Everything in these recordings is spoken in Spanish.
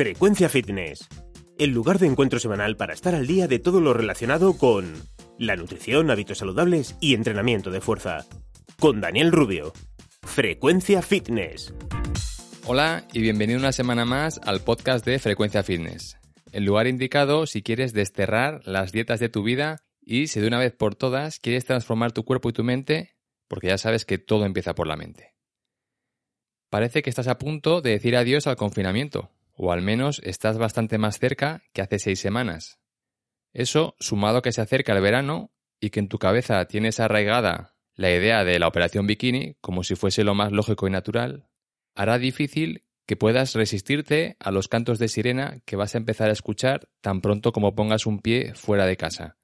Frecuencia Fitness, el lugar de encuentro semanal para estar al día de todo lo relacionado con la nutrición, hábitos saludables y entrenamiento de fuerza. Con Daniel Rubio. Frecuencia Fitness. Hola y bienvenido una semana más al podcast de Frecuencia Fitness. El lugar indicado si quieres desterrar las dietas de tu vida y si de una vez por todas quieres transformar tu cuerpo y tu mente, porque ya sabes que todo empieza por la mente. Parece que estás a punto de decir adiós al confinamiento, o al menos estás bastante más cerca que hace seis semanas. Eso, sumado a que se acerca el verano y que en tu cabeza tienes arraigada la idea de la operación bikini como si fuese lo más lógico y natural, hará difícil que puedas resistirte a los cantos de sirena que vas a empezar a escuchar tan pronto como pongas un pie fuera de casa,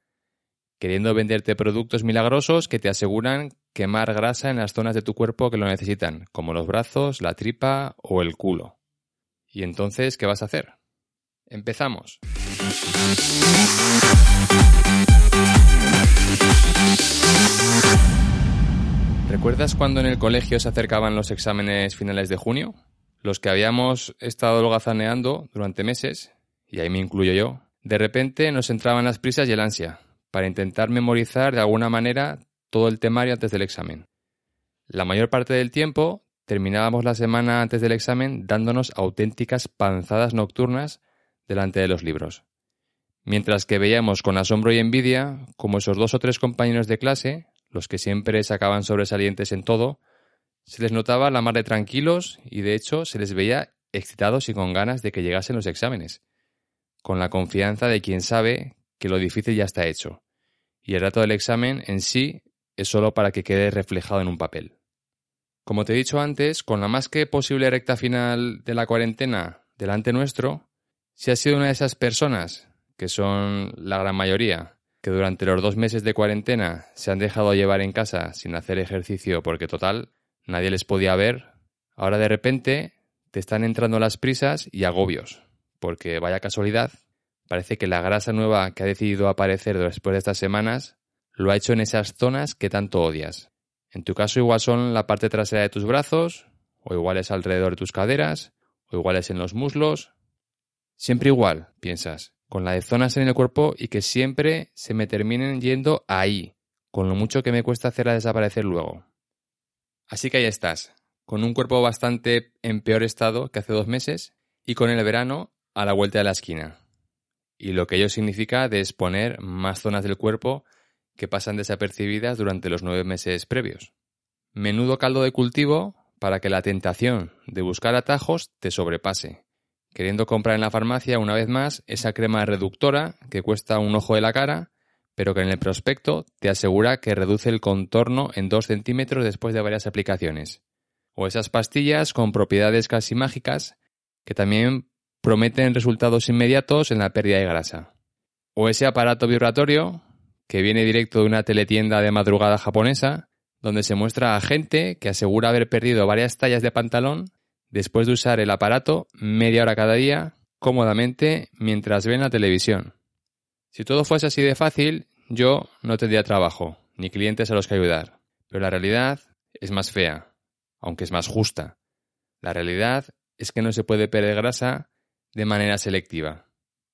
queriendo venderte productos milagrosos que te aseguran quemar grasa en las zonas de tu cuerpo que lo necesitan, como los brazos, la tripa o el culo. ¿Y entonces qué vas a hacer? Empezamos. ¿Recuerdas cuando en el colegio se acercaban los exámenes finales de junio? Los que habíamos estado holgazaneando durante meses, y ahí me incluyo yo, de repente nos entraban las prisas y el ansia, para intentar memorizar de alguna manera todo el temario antes del examen. La mayor parte del tiempo terminábamos la semana antes del examen dándonos auténticas panzadas nocturnas delante de los libros. Mientras que veíamos con asombro y envidia como esos dos o tres compañeros de clase, los que siempre sacaban sobresalientes en todo, se les notaba la mar de tranquilos y de hecho se les veía excitados y con ganas de que llegasen los exámenes, con la confianza de quien sabe que lo difícil ya está hecho, y el rato del examen en sí es solo para que quede reflejado en un papel. Como te he dicho antes, con la más que posible recta final de la cuarentena delante nuestro, si has sido una de esas personas, que son la gran mayoría, que durante los dos meses de cuarentena se han dejado llevar en casa sin hacer ejercicio porque total, nadie les podía ver, ahora de repente te están entrando las prisas y agobios, porque vaya casualidad, parece que la grasa nueva que ha decidido aparecer después de estas semanas lo ha hecho en esas zonas que tanto odias. En tu caso igual son la parte trasera de tus brazos, o igual es alrededor de tus caderas, o igual es en los muslos. Siempre igual, piensas, con la de zonas en el cuerpo y que siempre se me terminen yendo ahí, con lo mucho que me cuesta hacerla desaparecer luego. Así que ahí estás, con un cuerpo bastante en peor estado que hace dos meses y con el verano a la vuelta de la esquina. Y lo que ello significa de exponer más zonas del cuerpo que pasan desapercibidas durante los nueve meses previos. Menudo caldo de cultivo para que la tentación de buscar atajos te sobrepase, queriendo comprar en la farmacia una vez más esa crema reductora que cuesta un ojo de la cara, pero que en el prospecto te asegura que reduce el contorno en dos centímetros después de varias aplicaciones. O esas pastillas con propiedades casi mágicas que también prometen resultados inmediatos en la pérdida de grasa. O ese aparato vibratorio que viene directo de una teletienda de madrugada japonesa, donde se muestra a gente que asegura haber perdido varias tallas de pantalón después de usar el aparato media hora cada día cómodamente mientras ven la televisión. Si todo fuese así de fácil, yo no tendría trabajo, ni clientes a los que ayudar. Pero la realidad es más fea, aunque es más justa. La realidad es que no se puede perder grasa de manera selectiva,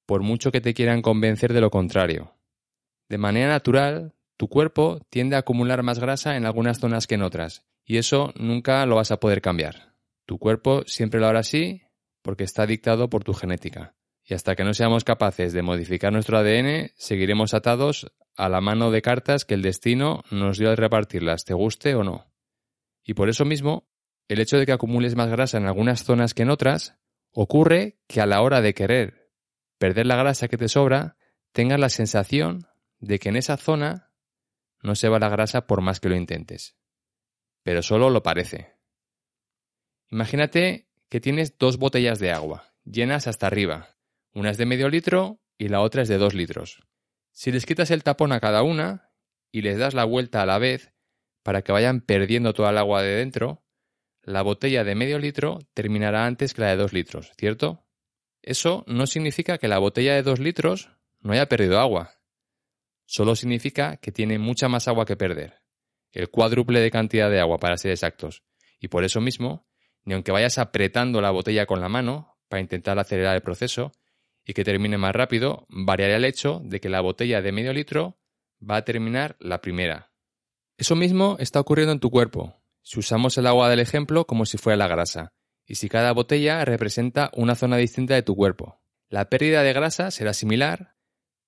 por mucho que te quieran convencer de lo contrario. De manera natural, tu cuerpo tiende a acumular más grasa en algunas zonas que en otras, y eso nunca lo vas a poder cambiar. Tu cuerpo siempre lo hará así porque está dictado por tu genética. Y hasta que no seamos capaces de modificar nuestro ADN, seguiremos atados a la mano de cartas que el destino nos dio al repartirlas, te guste o no. Y por eso mismo, el hecho de que acumules más grasa en algunas zonas que en otras, ocurre que a la hora de querer perder la grasa que te sobra, tengas la sensación de que en esa zona no se va la grasa por más que lo intentes. Pero solo lo parece. Imagínate que tienes dos botellas de agua, llenas hasta arriba. Una es de medio litro y la otra es de dos litros. Si les quitas el tapón a cada una y les das la vuelta a la vez para que vayan perdiendo toda el agua de dentro, la botella de medio litro terminará antes que la de dos litros, ¿cierto? Eso no significa que la botella de dos litros no haya perdido agua solo significa que tiene mucha más agua que perder, el cuádruple de cantidad de agua para ser exactos, y por eso mismo, ni aunque vayas apretando la botella con la mano, para intentar acelerar el proceso y que termine más rápido, variará el hecho de que la botella de medio litro va a terminar la primera. Eso mismo está ocurriendo en tu cuerpo, si usamos el agua del ejemplo como si fuera la grasa, y si cada botella representa una zona distinta de tu cuerpo. La pérdida de grasa será similar,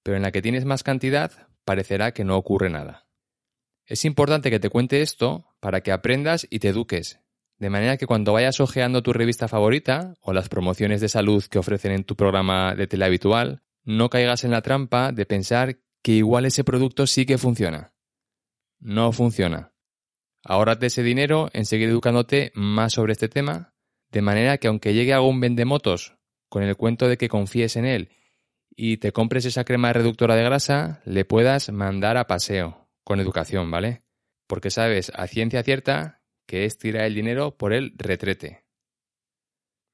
pero en la que tienes más cantidad parecerá que no ocurre nada. Es importante que te cuente esto para que aprendas y te eduques, de manera que cuando vayas ojeando tu revista favorita o las promociones de salud que ofrecen en tu programa de tele habitual, no caigas en la trampa de pensar que igual ese producto sí que funciona. No funciona. Ahórrate ese dinero en seguir educándote más sobre este tema, de manera que aunque llegue algún vendemotos con el cuento de que confíes en él y te compres esa crema reductora de grasa, le puedas mandar a paseo, con educación, ¿vale? Porque sabes a ciencia cierta que es tirar el dinero por el retrete.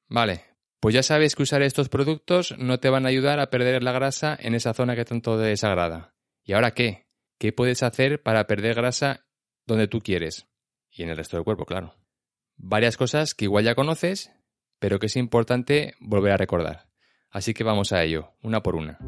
Vale, pues ya sabes que usar estos productos no te van a ayudar a perder la grasa en esa zona que tanto te desagrada. ¿Y ahora qué? ¿Qué puedes hacer para perder grasa donde tú quieres? Y en el resto del cuerpo, claro. Varias cosas que igual ya conoces, pero que es importante volver a recordar. Así que vamos a ello, una por una.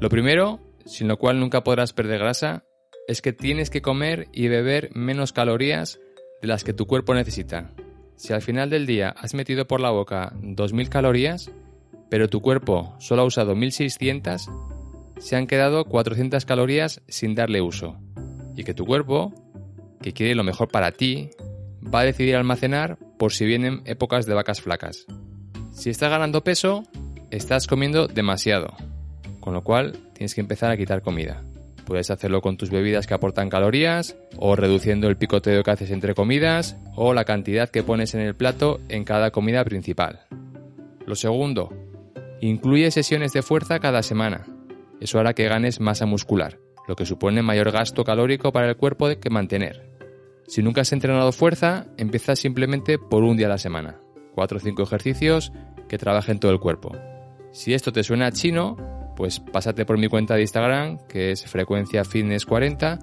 Lo primero, sin lo cual nunca podrás perder grasa, es que tienes que comer y beber menos calorías de las que tu cuerpo necesita. Si al final del día has metido por la boca 2.000 calorías, pero tu cuerpo solo ha usado 1.600, se han quedado 400 calorías sin darle uso. Y que tu cuerpo, que quiere lo mejor para ti, va a decidir almacenar por si vienen épocas de vacas flacas. Si estás ganando peso, estás comiendo demasiado, con lo cual tienes que empezar a quitar comida. Puedes hacerlo con tus bebidas que aportan calorías, o reduciendo el picoteo que haces entre comidas, o la cantidad que pones en el plato en cada comida principal. Lo segundo, incluye sesiones de fuerza cada semana. Eso hará que ganes masa muscular, lo que supone mayor gasto calórico para el cuerpo que mantener. Si nunca has entrenado fuerza, empieza simplemente por un día a la semana. 4 o 5 ejercicios que trabajen todo el cuerpo. Si esto te suena chino, pues pásate por mi cuenta de Instagram, que es Frecuencia Fitness 40,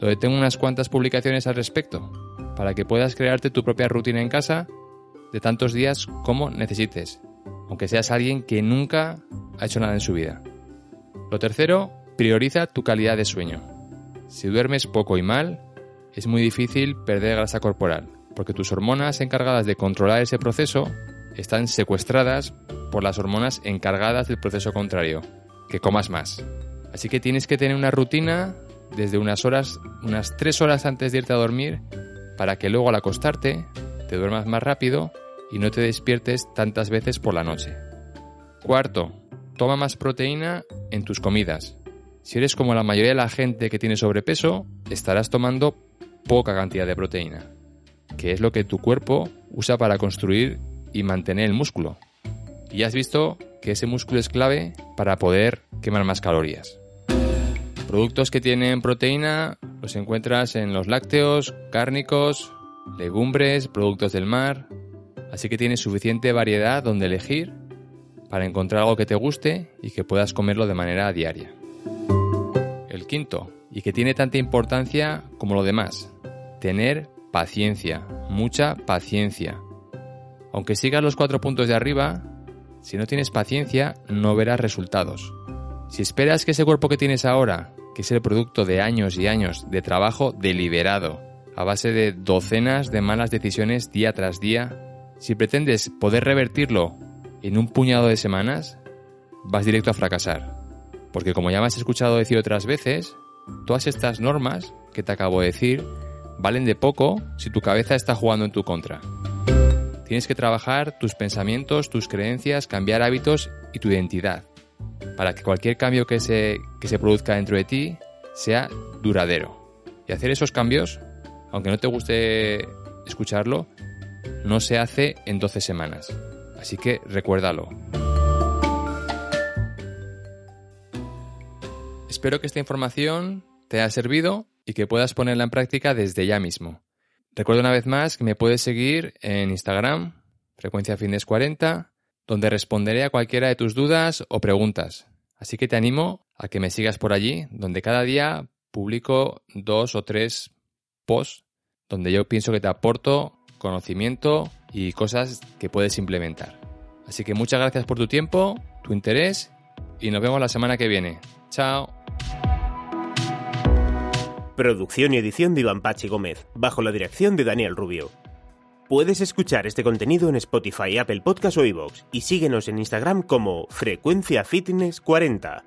donde tengo unas cuantas publicaciones al respecto, para que puedas crearte tu propia rutina en casa de tantos días como necesites, aunque seas alguien que nunca ha hecho nada en su vida. Lo tercero, prioriza tu calidad de sueño. Si duermes poco y mal, es muy difícil perder grasa corporal, porque tus hormonas encargadas de controlar ese proceso están secuestradas por las hormonas encargadas del proceso contrario, que comas más. Así que tienes que tener una rutina desde unas horas, unas tres horas antes de irte a dormir, para que luego al acostarte te duermas más rápido y no te despiertes tantas veces por la noche. Cuarto, toma más proteína en tus comidas. Si eres como la mayoría de la gente que tiene sobrepeso, estarás tomando poca cantidad de proteína, que es lo que tu cuerpo usa para construir y mantener el músculo. Y has visto que ese músculo es clave para poder quemar más calorías. Productos que tienen proteína los encuentras en los lácteos, cárnicos, legumbres, productos del mar, así que tienes suficiente variedad donde elegir para encontrar algo que te guste y que puedas comerlo de manera diaria. El quinto, y que tiene tanta importancia como lo demás, tener paciencia, mucha paciencia. Aunque sigas los cuatro puntos de arriba, si no tienes paciencia no verás resultados. Si esperas que ese cuerpo que tienes ahora, que es el producto de años y años de trabajo deliberado, a base de docenas de malas decisiones día tras día, si pretendes poder revertirlo en un puñado de semanas, vas directo a fracasar. Porque como ya me has escuchado decir otras veces, todas estas normas que te acabo de decir valen de poco si tu cabeza está jugando en tu contra. Tienes que trabajar tus pensamientos, tus creencias, cambiar hábitos y tu identidad, para que cualquier cambio que se, que se produzca dentro de ti sea duradero. Y hacer esos cambios, aunque no te guste escucharlo, no se hace en 12 semanas. Así que recuérdalo. Espero que esta información te haya servido y que puedas ponerla en práctica desde ya mismo. Recuerda una vez más que me puedes seguir en Instagram, frecuencia fitness 40, donde responderé a cualquiera de tus dudas o preguntas. Así que te animo a que me sigas por allí, donde cada día publico dos o tres posts donde yo pienso que te aporto conocimiento y cosas que puedes implementar. Así que muchas gracias por tu tiempo, tu interés y nos vemos la semana que viene. Chao. Producción y edición de Iván Pachi Gómez, bajo la dirección de Daniel Rubio. Puedes escuchar este contenido en Spotify, Apple Podcast o iVoox y síguenos en Instagram como Frecuencia Fitness 40.